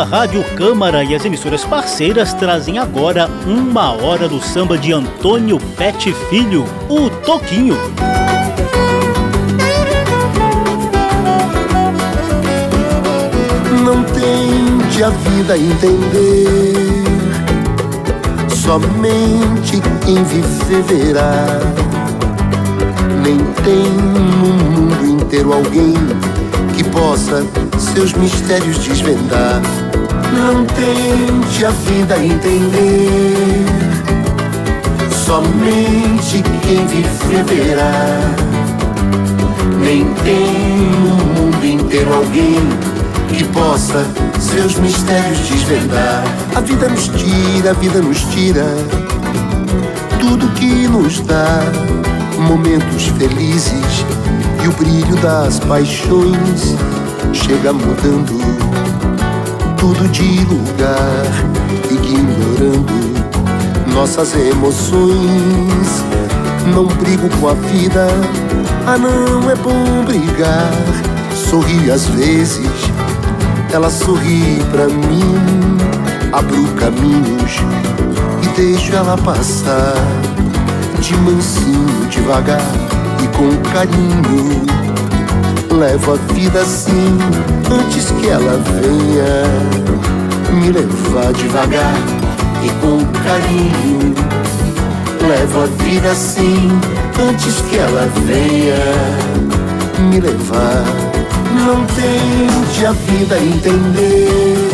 A Rádio Câmara e as emissoras parceiras trazem agora uma hora do samba de Antônio Pet Filho, o Toquinho. Não tente a vida entender, somente quem viver verá. Nem tem no mundo inteiro alguém que possa seus mistérios desvendar. Não tente a vida entender, somente quem viver verá. Nem tem no mundo inteiro alguém que possa seus mistérios desvendar. A vida nos tira, a vida nos tira tudo que nos dá momentos felizes e o brilho das paixões chega mudando tudo de lugar, ignorando nossas emoções. Não brigo com a vida, ah não é bom brigar. Sorri às vezes, ela sorri pra mim. Abro caminhos e deixo ela passar de mansinho, devagar e com carinho. Levo a vida assim antes que ela venha me levar devagar e com carinho. Levo a vida assim antes que ela venha me levar. Não tente a vida entender,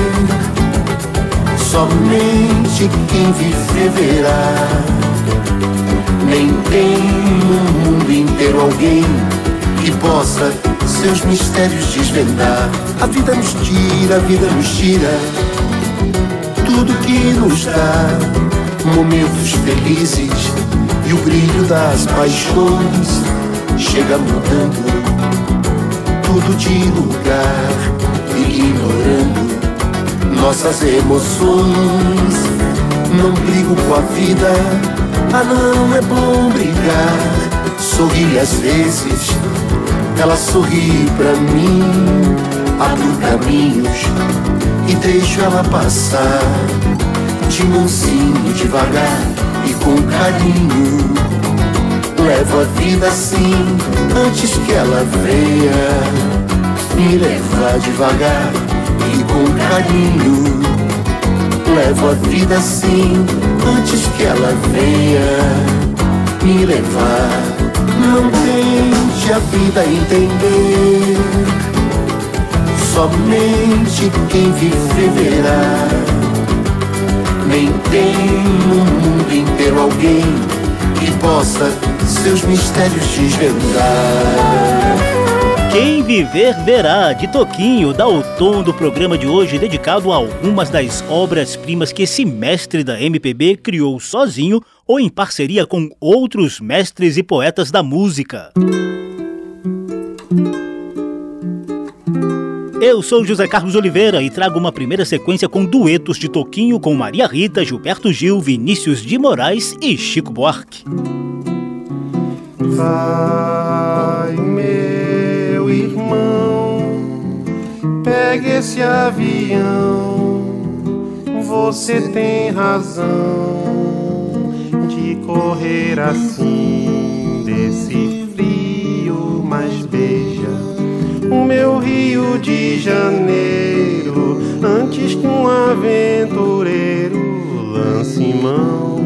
somente quem viver verá. Nem tem no mundo inteiro alguém que possa seus mistérios desvendar. A vida nos tira, a vida nos tira tudo que nos dá momentos felizes e o brilho das paixões chega mudando tudo de lugar, ignorando nossas emoções. Não brigo com a vida, ah não é bom brigar. Sorri às vezes, ela sorri pra mim. Abro caminhos e deixo ela passar de mansinho, devagar e com carinho. Levo a vida assim antes que ela venha me levar devagar e com carinho. Levo a vida assim antes que ela venha me levar. Não a vida entender, somente quem viver verá. Nem tem no mundo inteiro alguém que possa seus mistérios desvendar. Quem viver verá, de Toquinho, dá o tom do programa de hoje dedicado a algumas das obras-primas que esse mestre da MPB criou sozinho ou em parceria com outros mestres e poetas da música. Eu sou José Carlos Oliveira e trago uma primeira sequência com duetos de Toquinho com Maria Rita, Gilberto Gil, Vinícius de Moraes e Chico Buarque. Vai, meu irmão, pegue esse avião. Você tem razão de correr assim desse frio, mas beija o meu Rio de Janeiro antes que um aventureiro lance mão.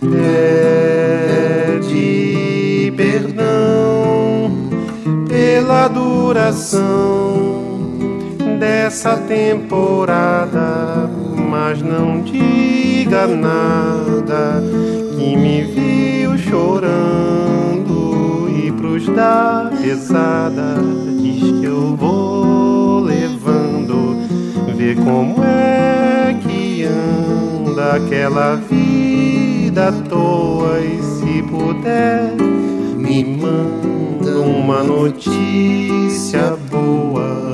Pede pela duração dessa temporada, mas não diga nada que me viu chorando. E pros da pesada diz que eu vou levando, vê como é que anda aquela vida à toa. E se puder, me manda uma notícia boa.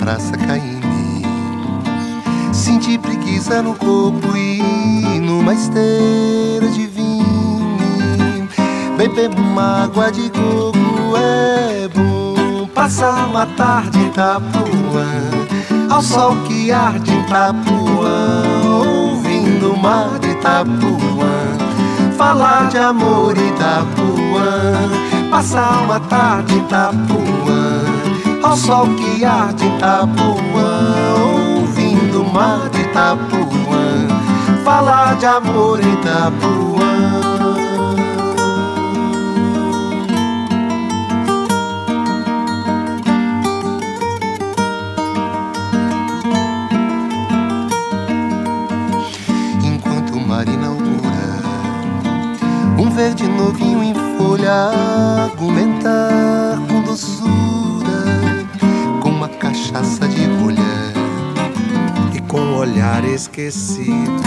praça caí senti preguiça no corpo e numa esteira de vinho. Beber uma água de coco é bom, passar uma tarde em Itapuã, ao sol que arde em Itapuã do mar de Itapuã. Falar de amor Itapuã Passar uma tarde em Itapuã Ao sol que arde Itapuã Ouvindo o mar de Itapuã Falar de amor Itapuã. Verde novinho em folha argumentar olhar esquecido.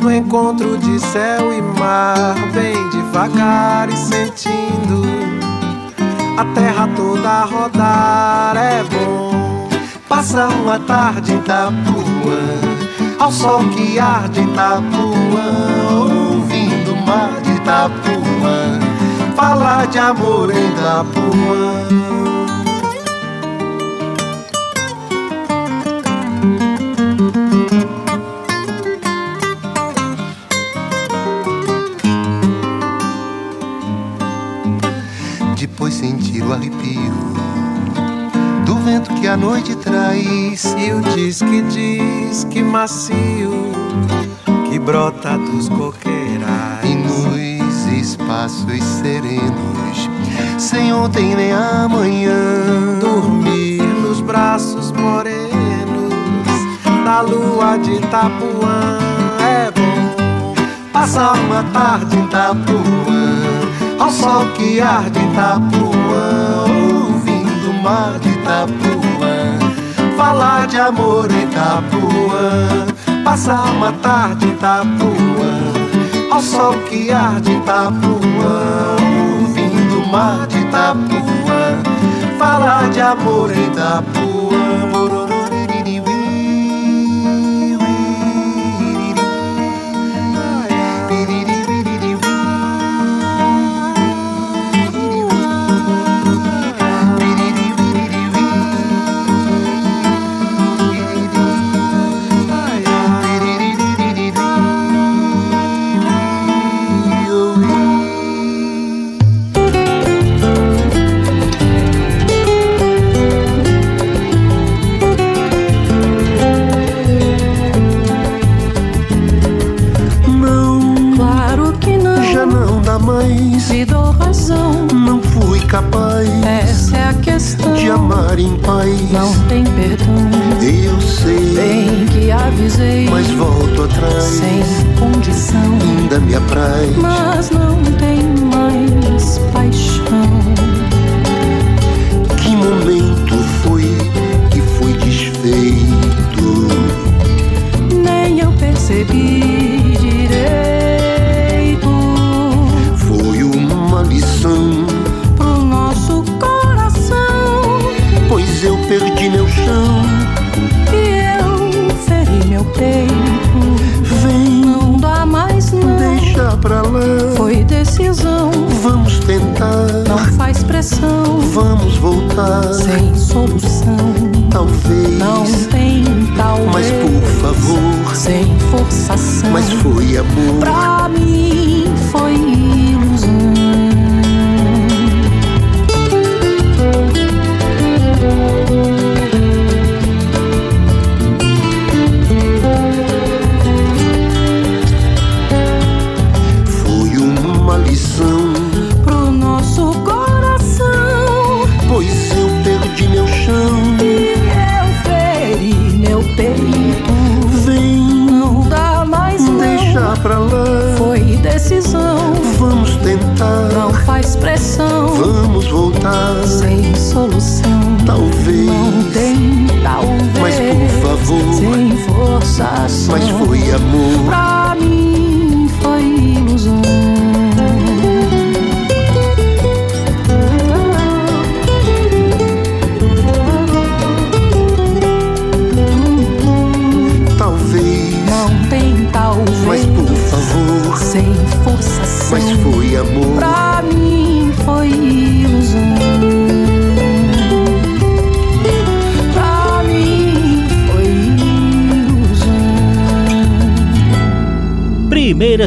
No encontro de céu e mar bem devagar e sentindo. A terra toda rodar é bom. Passar uma tarde em Itapuã ao sol que arde Itapuã ouvindo o mar de Itapuã, falar de amor em Itapuã. Que a noite traz e o diz que diz que macio que brota dos coqueirais e nos espaços serenos, sem ontem nem amanhã. Dormir nos braços morenos da lua de Itapuã é bom. Passar uma tarde em Itapuã, ao sol que arde em Itapuã, ouvindo o mar de Itapuã. Falar de amor em Itapuã, passar uma tarde em Itapuã ao sol que arde Itapuã, ouvindo o mar de Itapuã, falar de amor em Itapuã. Não tem perdão. Eu sei Bem que a avisei, mas volto atrás. Sem condição, ainda me apraz. Mas não tem peito. Vem, não dá mais não. Deixa pra lá. Foi decisão. Vamos tentar. Não faz pressão. Vamos voltar. Sem solução. Talvez. Não tem talvez. Mas por favor. Sem forçação. Mas foi amor. Pra mim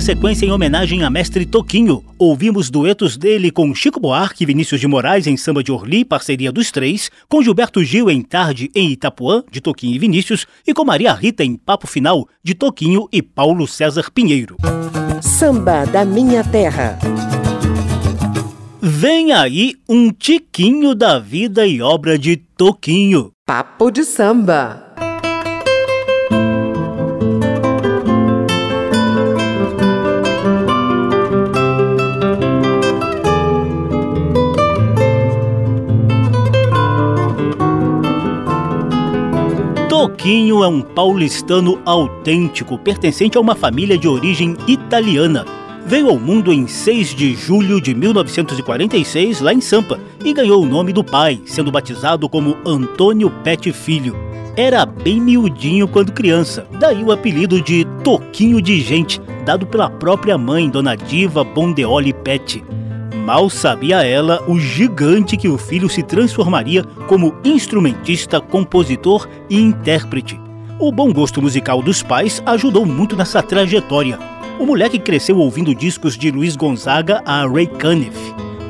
sequência em homenagem a mestre Toquinho. Ouvimos duetos dele com Chico Buarque e Vinícius de Moraes em Samba de Orly, parceria dos três, com Gilberto Gil em Tarde em Itapuã, de Toquinho e Vinícius, e com Maria Rita em Papo Final, de Toquinho e Paulo César Pinheiro. Samba da Minha Terra. Vem aí um tiquinho da vida e obra de Toquinho. Papo de samba. Toquinho é um paulistano autêntico, pertencente a uma família de origem italiana. Veio ao mundo em 6 de julho de 1946, lá em Sampa, e ganhou o nome do pai, sendo batizado como Antônio Pet Filho. Era bem miudinho quando criança, daí o apelido de Toquinho de Gente, dado pela própria mãe, Dona Diva Bondeoli Pet. Mal sabia ela o gigante que o filho se transformaria como instrumentista, compositor e intérprete. O bom gosto musical dos pais ajudou muito nessa trajetória. O moleque cresceu ouvindo discos de Luiz Gonzaga a Ray Cunniff.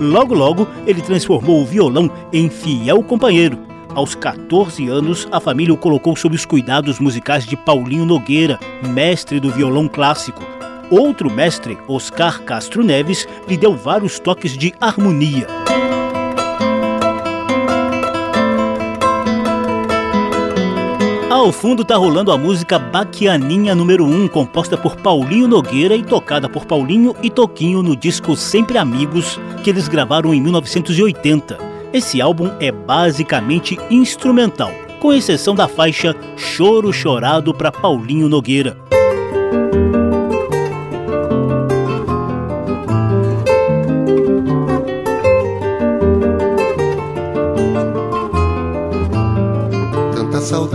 Logo logo, ele transformou o violão em fiel companheiro. Aos 14 anos, a família o colocou sob os cuidados musicais de Paulinho Nogueira, mestre do violão clássico, Outro mestre, Oscar Castro Neves, lhe deu vários toques de harmonia. Ao fundo tá rolando a música Baquianinha número 1, composta por Paulinho Nogueira e tocada por Paulinho e Toquinho no disco Sempre Amigos, que eles gravaram em 1980. Esse álbum é basicamente instrumental, com exceção da faixa Choro Chorado para Paulinho Nogueira.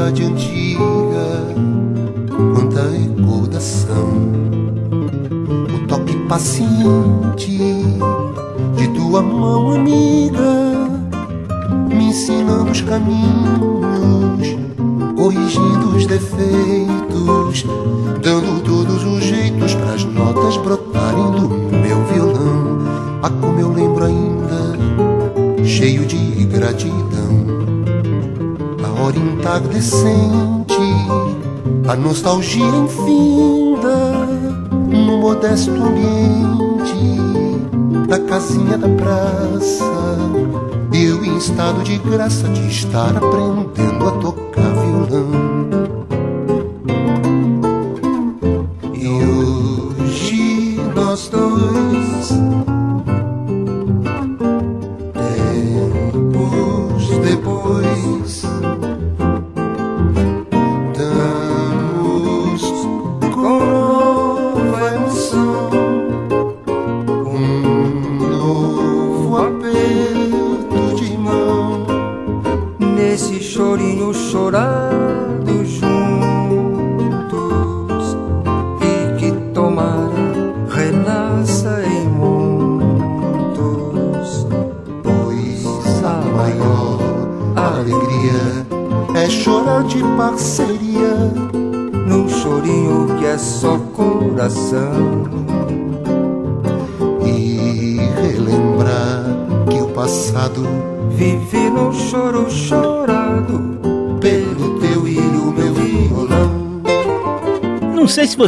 Saudade antiga, quanta recordação. O toque paciente de tua mão amiga, me ensinando os caminhos, corrigindo os defeitos, hora entardecente, a nostalgia infinda no modesto ambiente da casinha da praça. Eu em estado de graça de estar aprendendo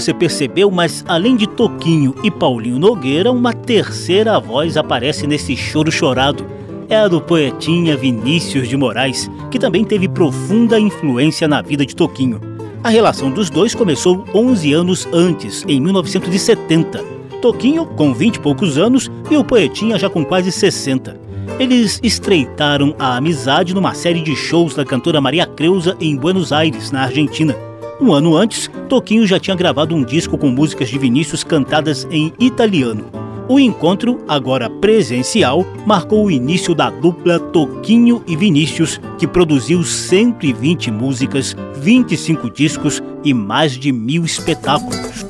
você percebeu, mas além de Toquinho e Paulinho Nogueira, uma terceira voz aparece nesse choro chorado. É a do poetinha Vinícius de Moraes, que também teve profunda influência na vida de Toquinho. A relação dos dois começou 11 anos antes, em 1970. Toquinho com 20 e poucos anos e o poetinha já com quase 60. Eles estreitaram a amizade numa série de shows da cantora Maria Creuza em Buenos Aires, na Argentina. Um ano antes, Toquinho já tinha gravado um disco com músicas de Vinícius cantadas em italiano. O encontro, agora presencial, marcou o início da dupla Toquinho e Vinícius, que produziu 120 músicas, 25 discos e mais de mil espetáculos.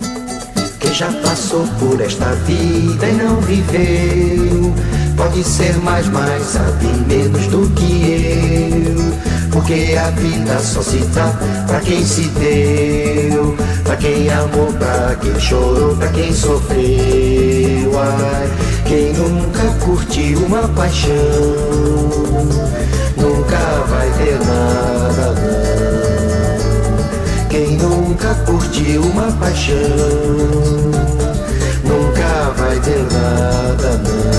Quem já passou por esta vida e não viveu Pode ser mais, mas sabe menos do que eu Porque a vida só se dá pra quem se deu Pra quem amou, pra quem chorou, pra quem sofreu. Ai, quem nunca curtiu uma paixão Nunca vai ter nada não Quem nunca curtiu uma paixão Nunca vai ter nada não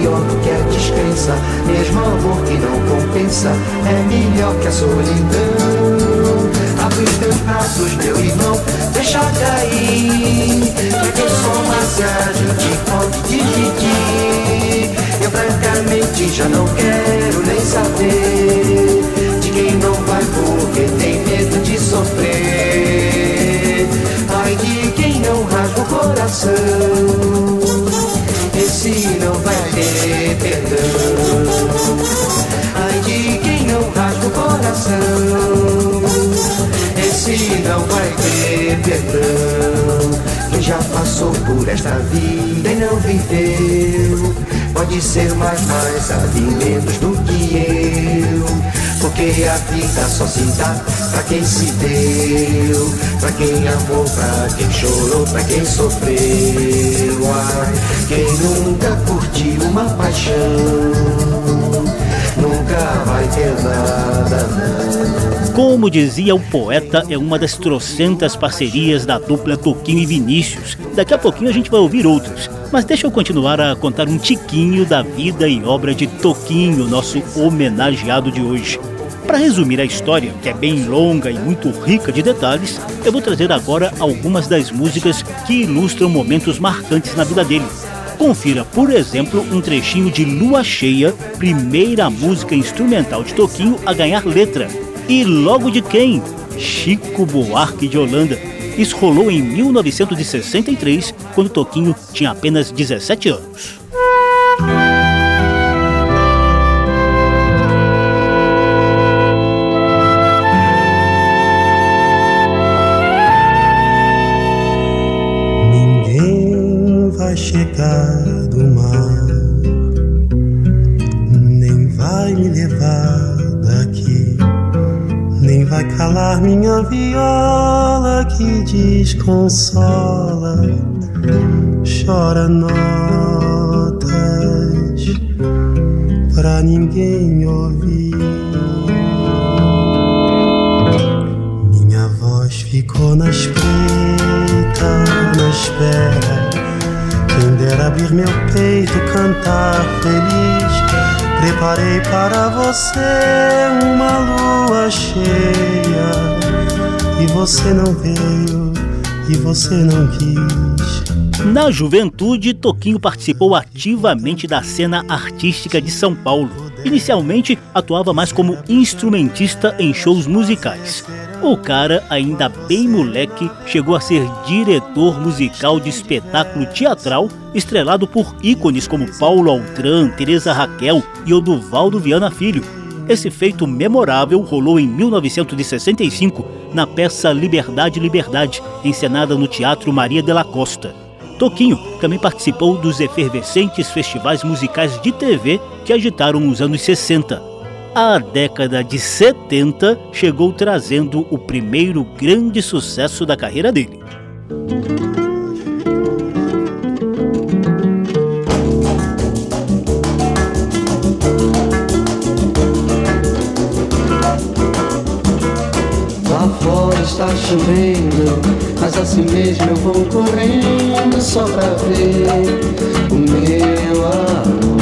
pior que a descrença. Mesmo amor que não compensa É melhor que a solidão. Abre os teus braços, meu irmão Deixa cair. Quem soma se a gente pode dividir Eu francamente já não quero nem saber De quem não vai porque tem medo de sofrer. Ai de quem não rasga o coração coração. Esse não vai ter perdão. Quem já passou por esta vida e não viveu Pode ser mais, mais sabe menos do que eu. Porque a vida só se dá pra quem se deu Pra quem amou, pra quem chorou, pra quem sofreu. Ai, quem nunca curtiu uma paixão Nunca vai ter nada, não Como dizia o poeta, é uma das trocentas parcerias da dupla Toquinho e Vinícius. Daqui a pouquinho a gente vai ouvir outros. Mas deixa eu continuar a contar um tiquinho da vida e obra de Toquinho, nosso homenageado de hoje. Para resumir a história, que é bem longa e muito rica de detalhes, eu vou trazer agora algumas das músicas que ilustram momentos marcantes na vida dele. Confira, por exemplo, um trechinho de Lua Cheia, primeira música instrumental de Toquinho a ganhar letra. E logo de quem? Chico Buarque de Holanda. Isso rolou em 1963, quando Toquinho tinha apenas 17 anos. Chegar do mar, nem vai me levar daqui, nem vai calar minha viola que desconsola, chora notas pra ninguém ouvir. Minha voz ficou na espreita, na espera. Quem dera abrir meu peito, cantar feliz. Preparei para você uma lua cheia e você não veio. e você não quis. Na juventude, Toquinho participou ativamente da cena artística de São Paulo. Inicialmente, atuava mais como instrumentista em shows musicais. O cara, ainda bem moleque, chegou a ser diretor musical de espetáculo teatral, estrelado por ícones como Paulo Altran, Teresa Raquel e Oduvaldo Viana Filho. Esse feito memorável rolou em 1965 na peça Liberdade, Liberdade, encenada no Teatro Maria de la Costa. Toquinho também participou dos efervescentes festivais musicais de TV que agitaram os anos 60. A década de 70 chegou trazendo o primeiro grande sucesso da carreira dele. Lá fora está chovendo, assim mesmo eu vou correndo só pra ver o meu amor.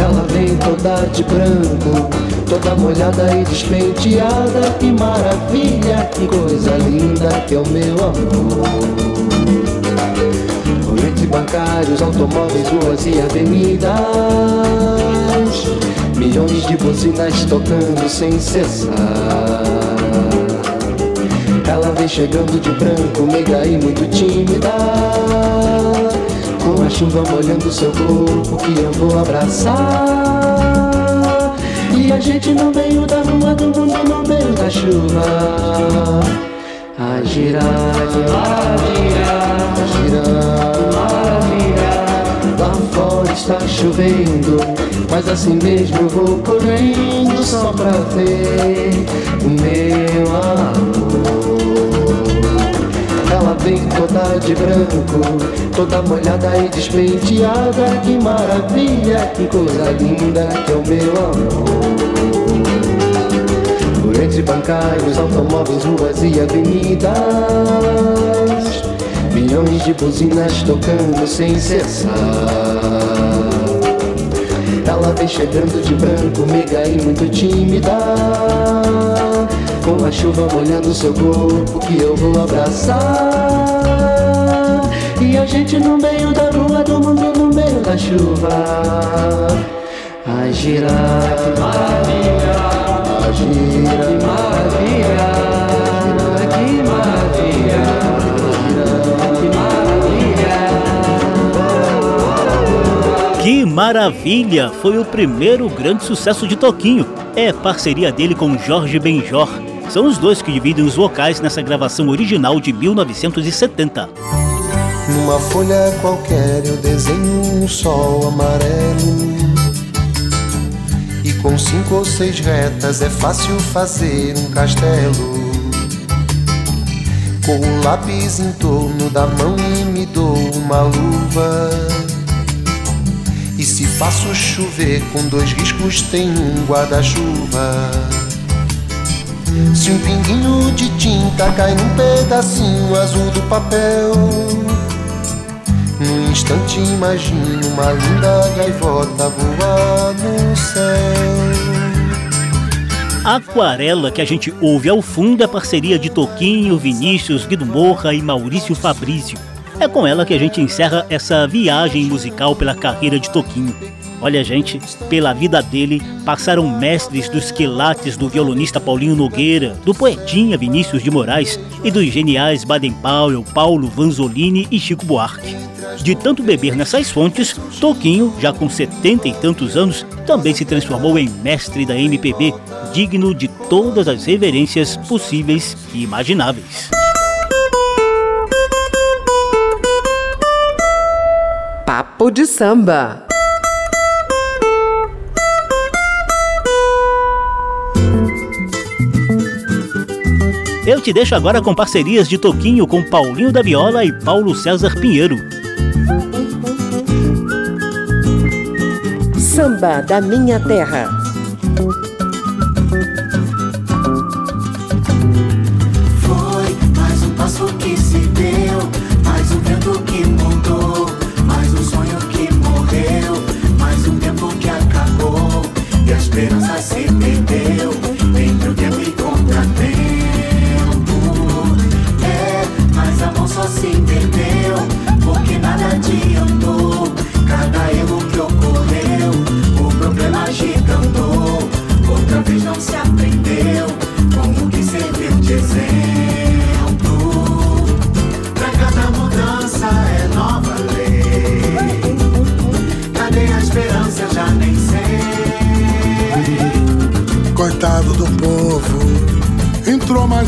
Ela vem toda de branco, toda molhada e despenteada. Que maravilha, que coisa linda que é o meu amor. Por entre bancários, automóveis, ruas e avenidas. Milhões de buzinas tocando sem cessar. Ela vem chegando de branco, meiga e muito tímida. Com a chuva molhando seu corpo que eu vou abraçar. E a gente no meio da rua do mundo, no meio da chuva. A girar, a girar, a girar, a girar. Lá fora está chovendo, mas assim mesmo eu vou correndo só pra ver o meu amor. Toda de branco, toda molhada e despenteada. Que maravilha, que coisa linda que é o meu amor. Por entre bancários, automóveis, ruas e avenidas. Milhões de buzinas tocando sem cessar. Ela vem chegando de branco, meiga e muito tímida. Com a chuva molhando seu corpo que eu vou abraçar. E a gente no meio da rua do mundo, no meio da chuva. A girar, que maravilha, a girar, que maravilha, que maravilha, que maravilha. Que maravilha! Foi o primeiro grande sucesso de Toquinho. É parceria dele com Jorge Benjor. São os dois que dividem os vocais nessa gravação original de 1970. Numa folha qualquer eu desenho um sol amarelo. E com cinco ou seis retas é fácil fazer um castelo. Com o lápis em torno da mão e me dou uma luva. E se faço chover com dois riscos, tem um guarda-chuva. Se um pinguinho de tinta cai num pedacinho azul do papel, num instante imagino uma linda gaivota voar no céu. A aquarela que a gente ouve ao fundo é parceria de Toquinho, Vinícius, Guido Morra e Maurício Fabrício. É com ela que a gente encerra essa viagem musical pela carreira de Toquinho. Olha, gente, pela vida dele passaram mestres dos quilates do violonista Paulinho Nogueira, do poetinha Vinícius de Moraes e dos geniais Baden Powell, Paulo Vanzolini e Chico Buarque. De tanto beber nessas fontes, Toquinho, já com setenta e tantos anos, também se transformou em mestre da MPB, digno de todas as reverências possíveis e imagináveis. Papo de samba. Eu te deixo agora com parcerias de Toquinho com Paulinho da Viola e Paulo César Pinheiro. Samba da minha terra.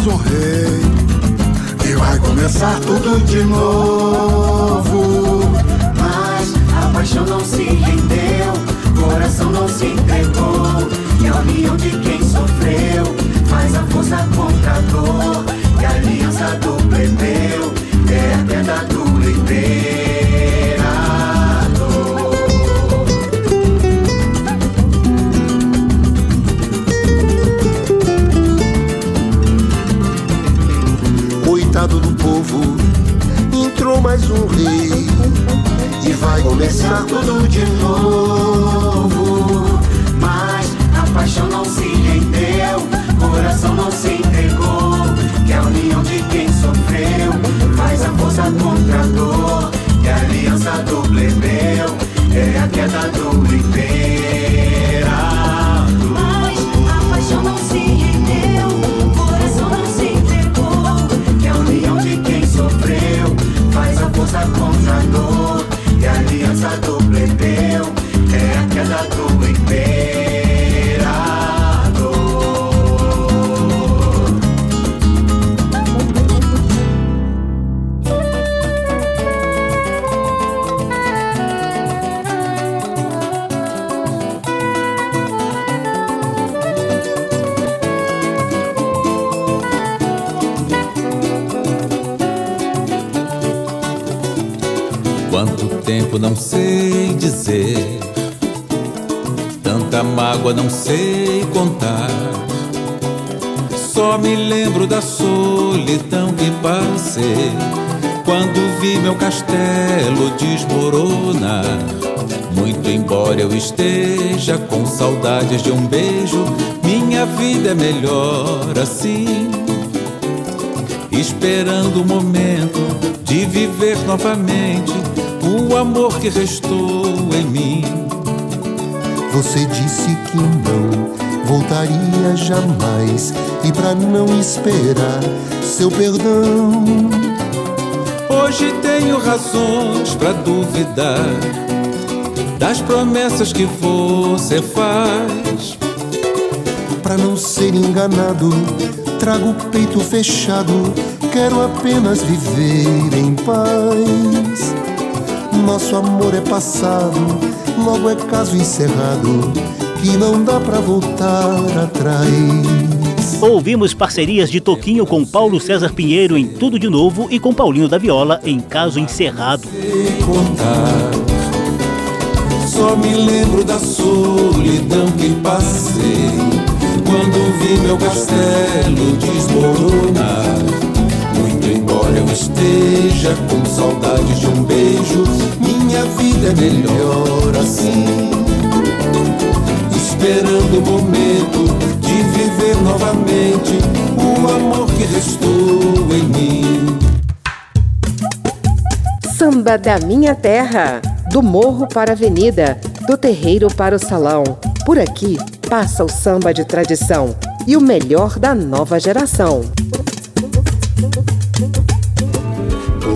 Mais um rei. E vai começar tudo de novo. Mas a paixão não se rendeu, coração não se entregou. E a união de quem sofreu faz a força contra a dor. E a aliança do plebeu é a queda do imperador. Mais um rei. E vai começar tudo de novo. Mas a paixão não se rendeu, coração não se entregou. Que a união de quem sofreu faz a força contra a dor. Que a aliança do plebeu é a queda do imperador. Faz a força contra a dor. Que a aliança do mágoa não sei contar. Só me lembro da solidão que passei quando vi meu castelo desmoronar. Muito embora eu esteja com saudades de um beijo, minha vida é melhor assim esperando o momento de viver novamente o amor que restou em mim. Você disse que não voltaria jamais. E pra não esperar seu perdão, Hoje tenho razões pra duvidar das promessas que você faz. pra não ser enganado, trago o peito fechado. Quero apenas viver em paz. Nosso amor é passado, logo é caso encerrado, que não dá pra voltar atrás. Ouvimos parcerias de Toquinho com Paulo César Pinheiro em Tudo de Novo e com Paulinho da Viola em Caso Encerrado. contar. Só me lembro da solidão que passei quando vi meu castelo desmoronar. Muito embora eu esteja com saudade de um beijo, vida é melhor assim. Esperando o momento de viver novamente o amor que restou em mim. Samba da minha terra, do morro para a avenida, do terreiro para o salão. Por aqui passa o samba de tradição e o melhor da nova geração.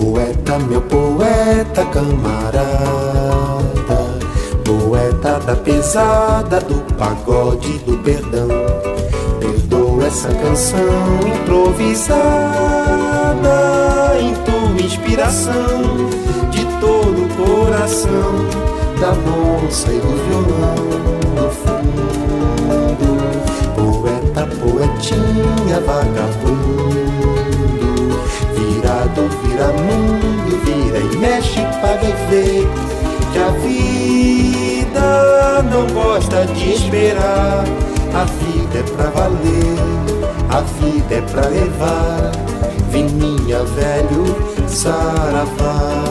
Poeta, meu poeta camarada, poeta da pesada, do pagode, do perdão. Perdoa essa canção improvisada, em tua inspiração, de todo o coração, da moça e do violão no fundo. Poeta, poetinha, vagabundo Que a vida não gosta de esperar. A vida é pra valer, a vida é pra levar. Vininha velho, saravá.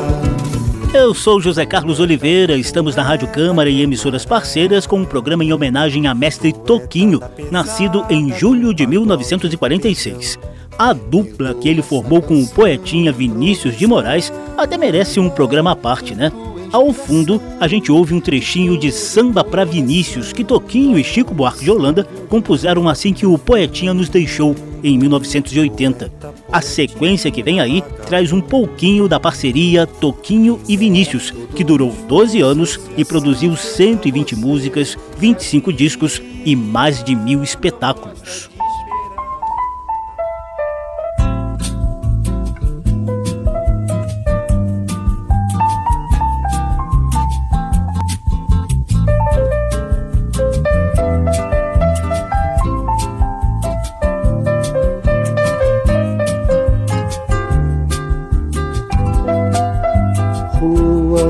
Eu sou José Carlos Oliveira, estamos na Rádio Câmara e emissoras parceiras com um programa em homenagem a mestre Toquinho, nascido em julho de 1946. A dupla que ele formou com o poetinha Vinícius de Moraes até merece um programa à parte, né? Ao fundo, a gente ouve um trechinho de Samba pra Vinícius que Toquinho e Chico Buarque de Holanda compuseram assim que o poetinha nos deixou em 1980. A sequência que vem aí traz um pouquinho da parceria Toquinho e Vinícius, que durou 12 anos e produziu 120 músicas, 25 discos e mais de mil espetáculos.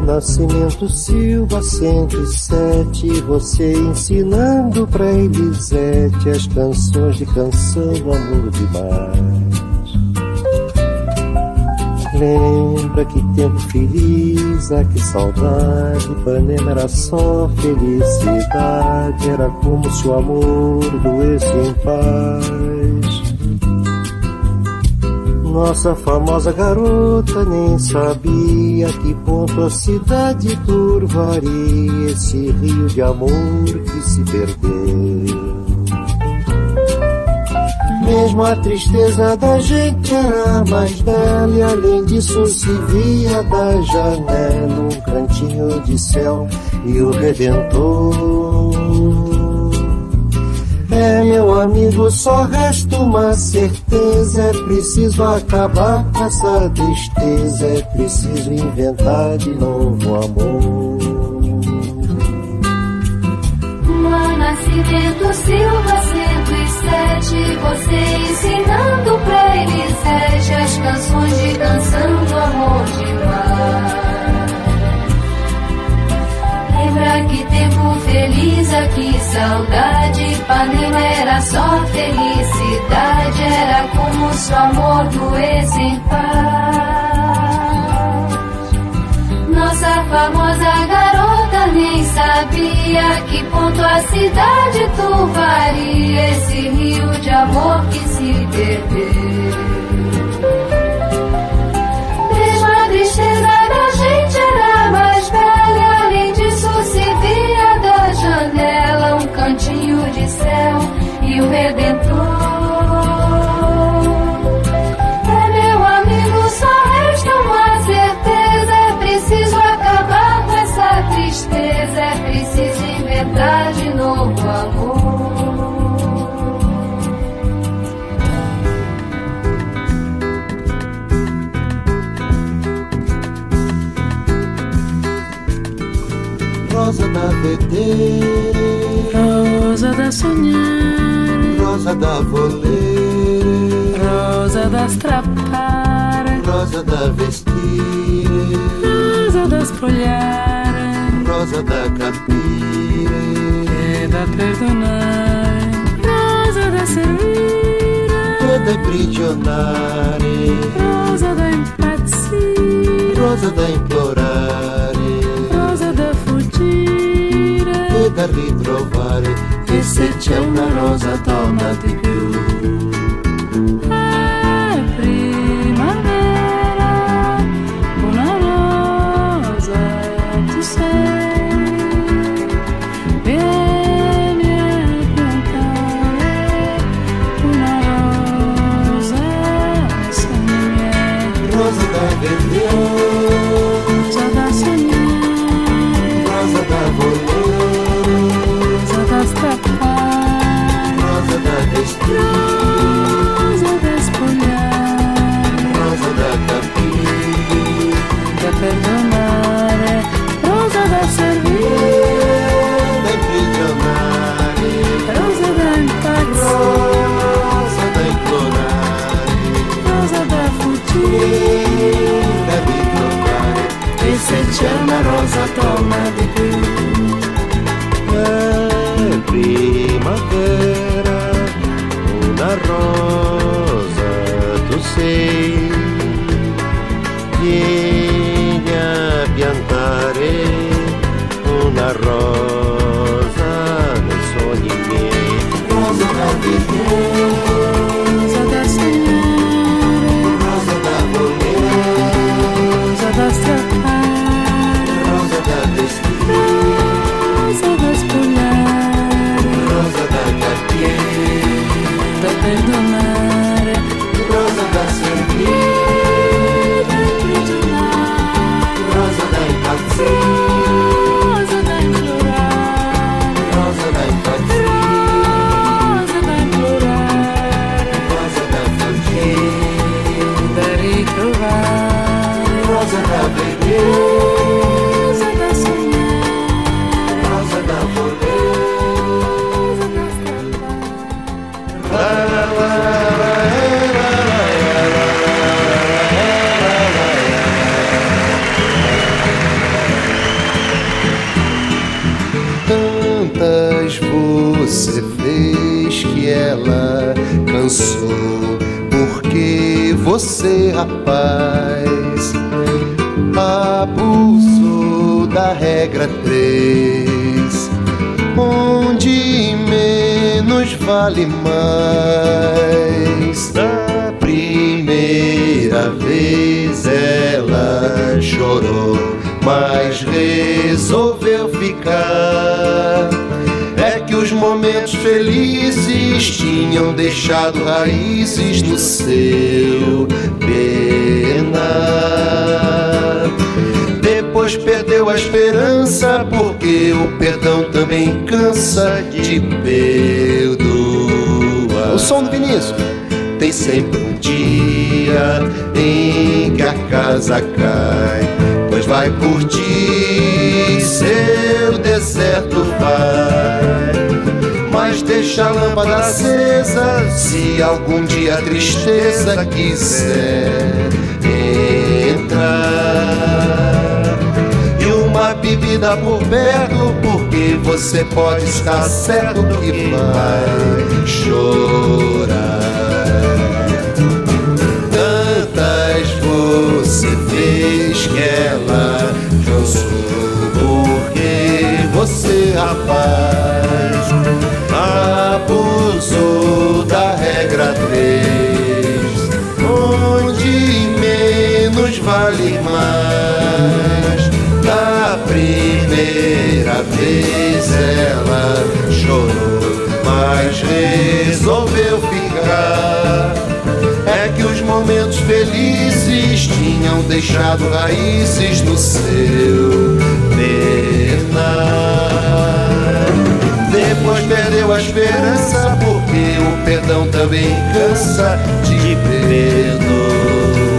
Nascimento Silva 107, você ensinando pra Elisete as canções de canção amor demais. Lembra que tempo feliz, ah que saudade, Ipanema era só felicidade, era como se o amor doesse em paz. Nossa famosa garota nem sabia que ponto a cidade turvaria esse rio de amor que se perdeu. Mesmo a tristeza da gente era mais bela e além disso se via da janela um cantinho de céu e o Redentor. É, meu amigo, só resta uma certeza: é preciso acabar com essa tristeza, é preciso inventar de novo amor. No nascimento Silva 107, você ensinando pra Elisete as canções de canção do amor demais. Que tempo feliz, aqui saudade, Ipanema era só felicidade, era como se o amor doesse em paz. Nossa famosa garota nem sabia que ponto a cidade turvaria esse rio de amor que se perdeu. Rosa da voler, rosa da strappare, Rosa da vestire, rosa da spogliare. Rosa da capire, e da perdonare, rosa da servire, e da imprigionare, rosa da impazzire, Rosa da implorare, rosa da fuggire. e da ritrovare, se c'è una rosa donna vez ela chorou, mas resolveu ficar. É que os momentos felizes tinham deixado raízes no seu penar. Depois perdeu a esperança, porque o perdão também cansa de perdoar. O som do Vinícius. Tem sempre um dia em que a casa cai, pois vai curtir seu deserto vai. Mas deixa a lâmpada acesa se algum dia a tristeza quiser entrar. E uma bebida por perto, porque você pode estar certo que vai chorar. Rapaz, abusou da regra 3, onde menos vale mais. Da primeira vez ela chorou, mas resolveu ficar. É que os momentos felizes tinham deixado raízes no seu penar. Perdeu a esperança, porque o perdão também cansa de perdoar.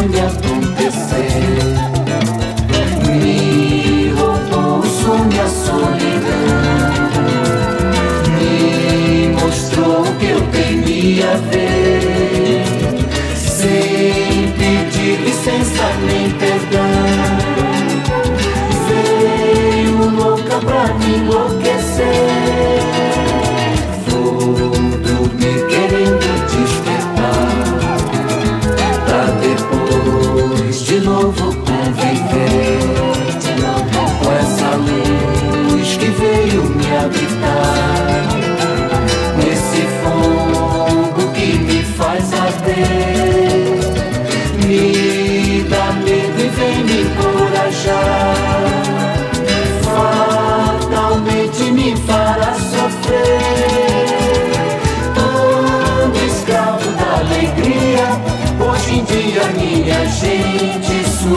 Repente foi habitar. Nesse fogo que me faz arder, me dá medo e vem me encorajar. Fatalmente me fará sofrer. Ando escravo da alegria. Hoje em dia, minha gente, isso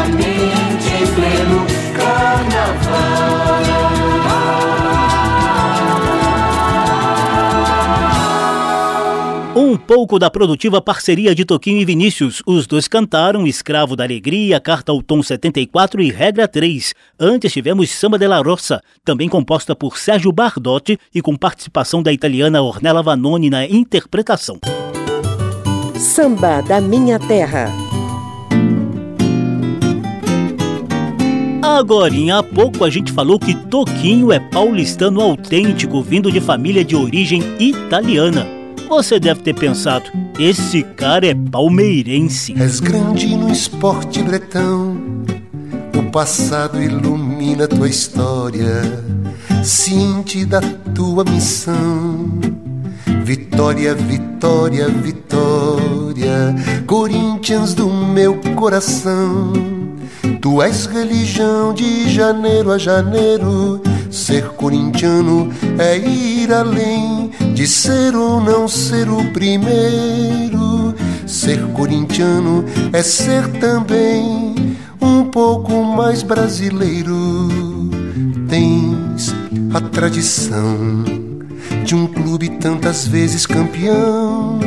pouco da produtiva parceria de Toquinho e Vinícius. Os dois cantaram Escravo da Alegria, Carta ao Tom 74 e Regra 3. Antes tivemos Samba de la Roça, também composta por Sérgio Bardotti e com participação da italiana Ornella Vanoni na interpretação. Samba da Minha Terra. Agorinha há pouco a gente falou que Toquinho é paulistano autêntico, vindo de família de origem italiana. Você deve ter pensado, esse cara é palmeirense. És grande no esporte bretão, o passado ilumina tua história, ciente da tua missão. Vitória, vitória, vitória, Corinthians do meu coração. Tu és religião de janeiro a janeiro. Ser corintiano é ir além de ser ou não ser o primeiro. Ser corintiano é ser também um pouco mais brasileiro. Tens a tradição de um clube tantas vezes campeão,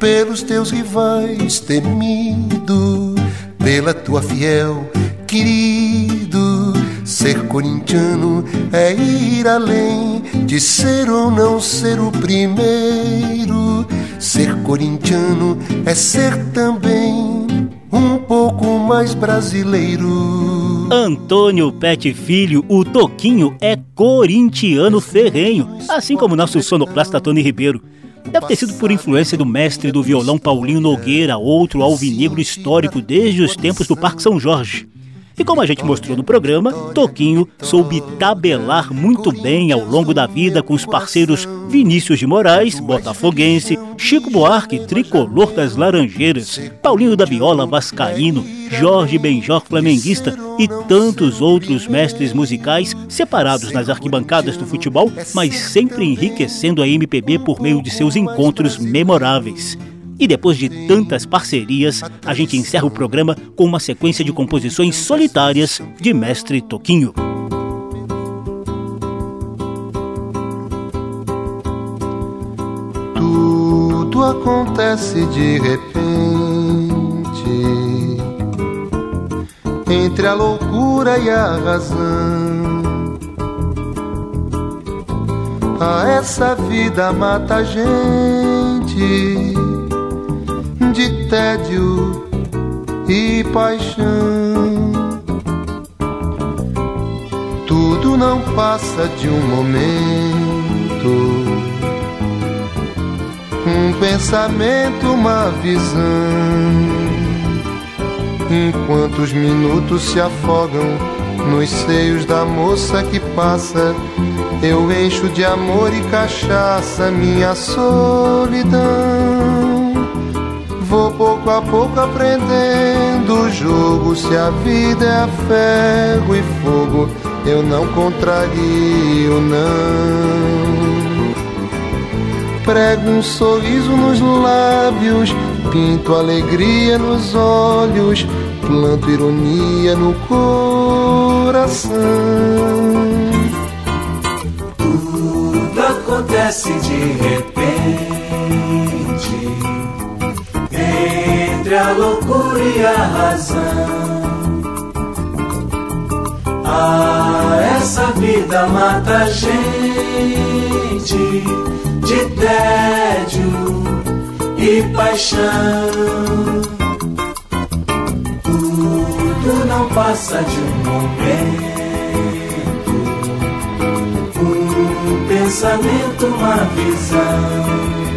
pelos teus rivais temido pela tua fiel, querido. Ser corintiano é ir além de ser ou não ser o primeiro. Ser corintiano é ser também um pouco mais brasileiro. Antônio Pet Filho, o Toquinho, é corintiano ferrenho, assim como nosso sonoplasta Tony Ribeiro. Deve ter sido por influência do mestre do violão Paulinho Nogueira, outro alvinegro histórico desde os tempos do Parque São Jorge. E como a gente mostrou no programa, Toquinho soube tabelar muito bem ao longo da vida com os parceiros Vinícius de Moraes, botafoguense, Chico Buarque, tricolor das Laranjeiras, Paulinho da Viola, vascaíno, Jorge Benjor, flamenguista e tantos outros mestres musicais separados nas arquibancadas do futebol, mas sempre enriquecendo a MPB por meio de seus encontros memoráveis. E depois de tantas parcerias, a gente encerra o programa com uma sequência de composições solitárias de Mestre Toquinho. Tudo acontece de repente entre a loucura e a razão. A essa vida mata a gente de tédio e paixão. Tudo não passa de um momento, um pensamento, uma visão. Enquanto os minutos se afogam nos seios da moça que passa, eu encho de amor e cachaça minha solidão. Vou pouco a pouco aprendendo o jogo. Se a vida é ferro e fogo, eu não contrario, não. Prego um sorriso nos lábios, pinto alegria nos olhos, planto ironia no coração. Tudo acontece de repente entre a loucura e a razão. Ah, essa vida mata a gente de tédio e paixão. Tudo não passa de um momento, um pensamento, uma visão.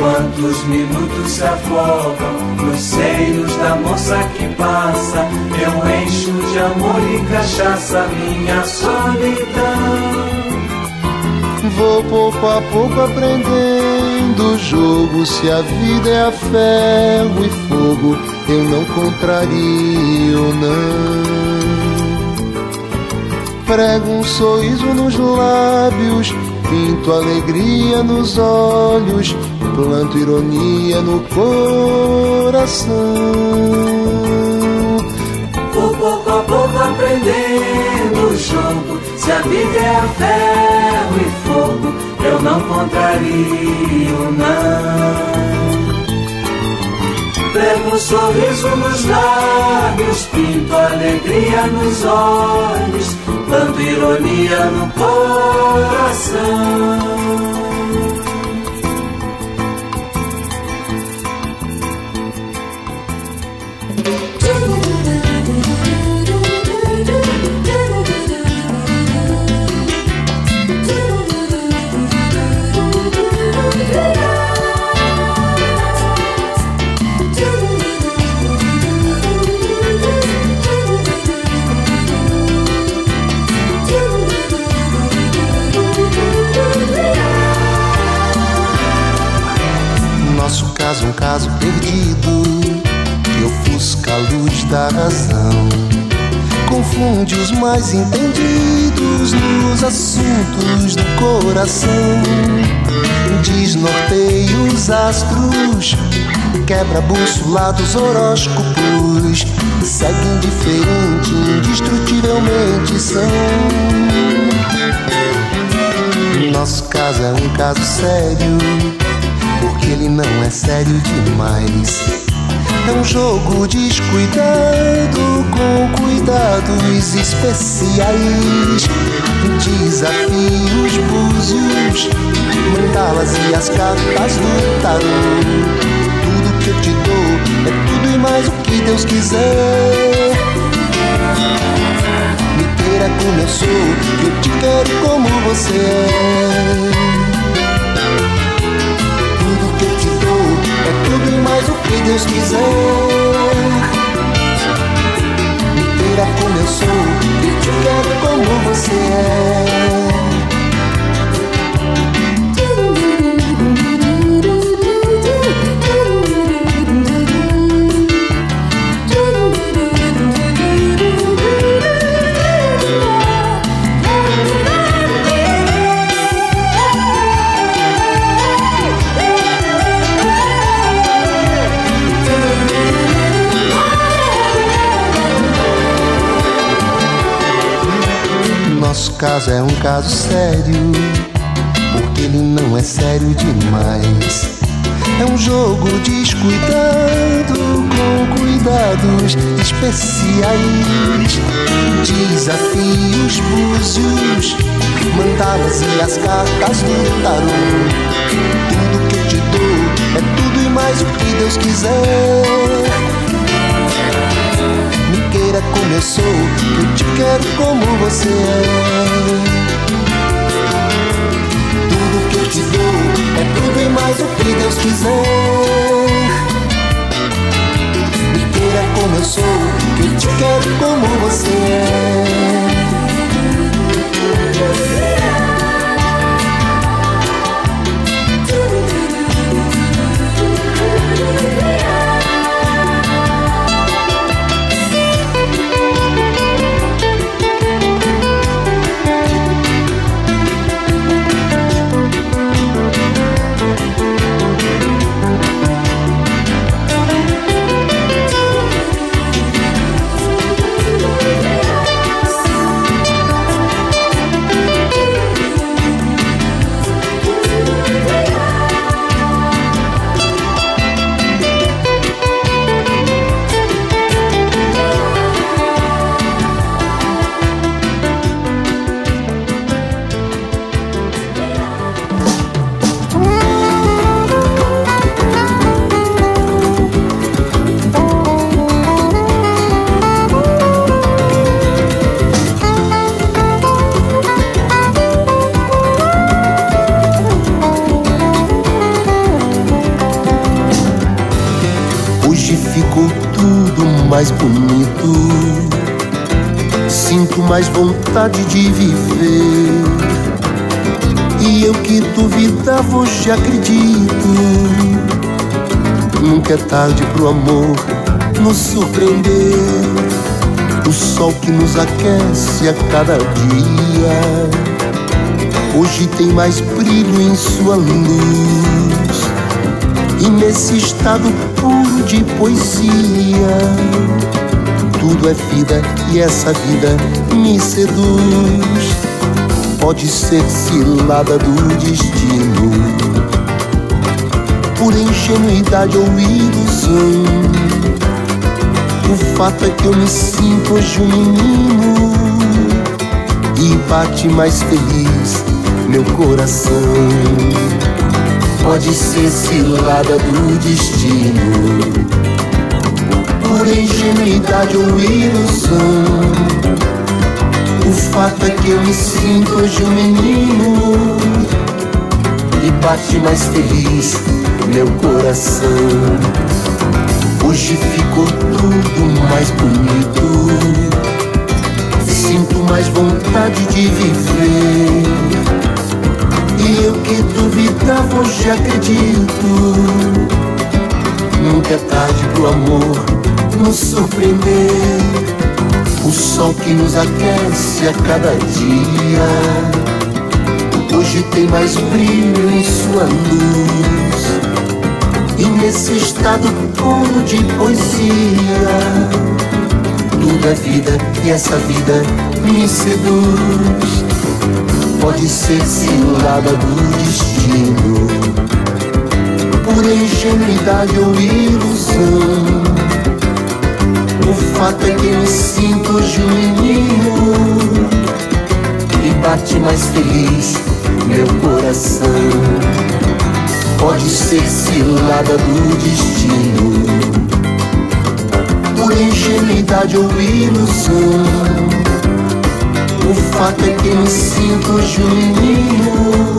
Enquanto os minutos se afogam nos seios da moça que passa, eu encho de amor e cachaça minha solidão. Vou pouco a pouco aprendendo o jogo. Se a vida é a ferro e fogo, eu não contrario, não. Prego um sorriso nos lábios, pinto alegria nos olhos, planto ironia no coração. Vou pouco a pouco aprendendo o jogo. Se a vida é a ferro e fogo, eu não contrario, não. Prego um sorriso nos lábios, pinto alegria nos olhos, planto ironia no coração. Caso perdido que ofusca a luz da razão. Confunde os mais entendidos nos assuntos do coração. Desnorteia os astros, quebra a bússola dos horóscopos. Segue indiferente, indestrutivelmente são. Nosso caso é um caso sério ele não é sério demais. É um jogo descuidado com cuidados especiais. Desafios, búzios, mandalas e as cartas do tarô. Tudo que eu te dou é tudo e mais o que Deus quiser. Me queira como eu sou, que eu te quero como você é. Deus quiser. Me queira como eu sou, e te quero como você é. Caso é um caso sério, porque ele não é sério demais. É um jogo descuidado com cuidados especiais. Desafios, búzios, mandalas e as cartas do tarô. Tudo que eu te dou é tudo e mais o que Deus quiser me queira como eu sou, eu te quero como você é. Tudo que eu te dou é tudo e mais o que Deus quiser. Me queira como eu sou, eu te quero como você é. Vontade de viver. E eu que duvidava hoje acredito. Nunca é tarde pro amor nos surpreender. O sol que nos aquece a cada dia. Hoje tem mais brilho em sua luz. E nesse estado puro de poesia, tudo é vida e essa vida me seduz. Pode ser cilada do destino, por ingenuidade ou ilusão. O fato é que eu me sinto hoje um menino e bate mais feliz meu coração. Pode ser cilada do destino, por ingenuidade ou ilusão. Fato é que eu me sinto hoje um menino e bate mais feliz meu coração. Hoje ficou tudo mais bonito. Sinto mais vontade de viver. E eu que duvidava hoje acredito. Nunca é tarde pro amor nos surpreender. O sol que nos aquece a cada dia. Hoje tem mais brilho em sua luz. E nesse estado puro de poesia Tudo é vida e essa vida me seduz Pode ser cilada do destino Por ingenuidade ou ilusão O fato é que me sinto menino E bate mais feliz meu coração pode ser cilada do destino, por ingenuidade ou ilusão. O fato é que me sinto menino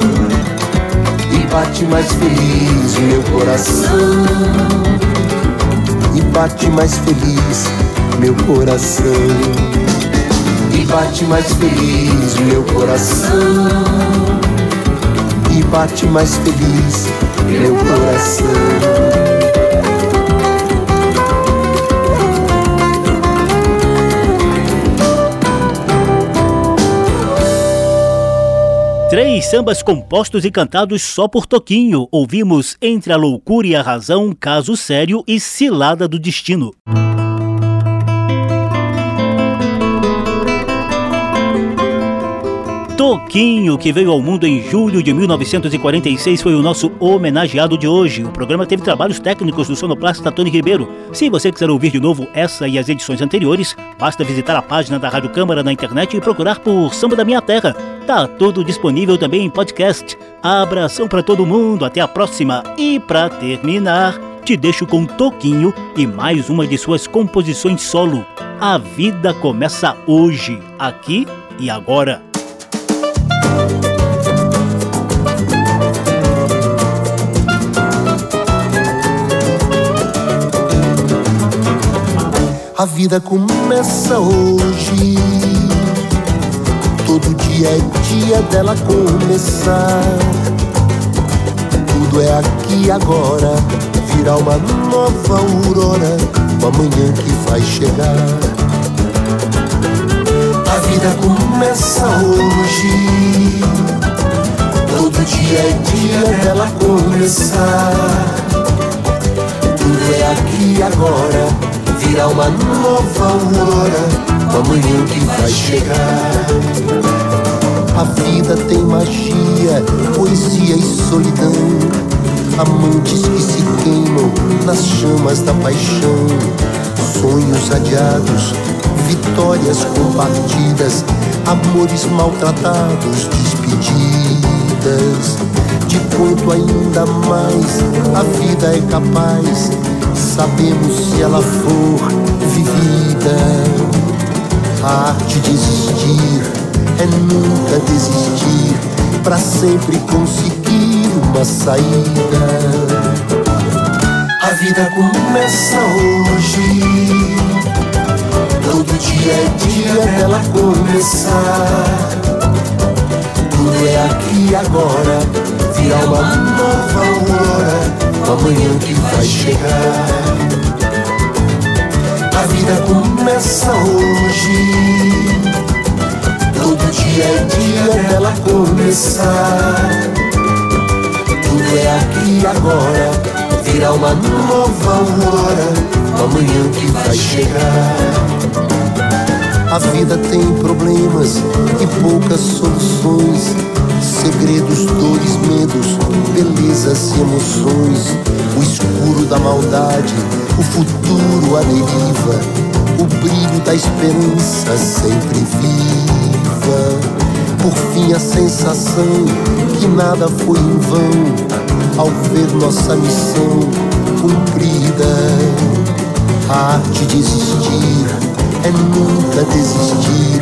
e bate mais feliz meu coração. Bate mais feliz meu coração. E bate mais feliz meu coração e bate mais feliz meu coração. Três sambas compostos e cantados só por Toquinho. Ouvimos Entre a Loucura e a Razão, Caso Sério e Cilada do Destino. Toquinho, que veio ao mundo em julho de 1946, foi o nosso homenageado de hoje. O programa teve trabalhos técnicos do sonoplasta Tony Ribeiro. Se você quiser ouvir de novo essa e as edições anteriores, basta visitar a página da Rádio Câmara na internet e procurar por Samba da Minha Terra. Tá tudo disponível também em podcast. Abração para todo mundo, até a próxima. E para terminar, te deixo com Toquinho e mais uma de suas composições solo. A vida começa hoje, aqui e agora. A vida começa hoje. Todo dia é dia dela começar. Tudo é aqui agora. Virá uma nova aurora. Uma manhã que vai chegar. A vida começa hoje. Todo dia é dia dela começar. Aqui agora virá uma nova aurora, uma manhã que vai chegar. A vida tem magia, poesia e solidão, amantes que se queimam nas chamas da paixão, sonhos adiados, vitórias compartidas, amores maltratados, despedidas. De quanto ainda mais a vida é capaz sabemos se ela for vivida. A arte de existir é nunca desistir, para sempre conseguir uma saída. A vida começa hoje, todo dia é dia dela começar. Tudo é aqui agora, virá uma nova hora o amanhã que vai chegar. A vida começa hoje, todo dia é dia dela começar. Tudo é aqui agora, virá uma nova o amanhã que vai chegar. A vida tem problemas e poucas soluções. Segredos, dores, medos, belezas e emoções. O escuro da maldade, o futuro, a deriva. O brilho da esperança sempre viva. Por fim, a sensação que nada foi em vão ao ver nossa missão cumprida. A arte de existir é nunca desistir,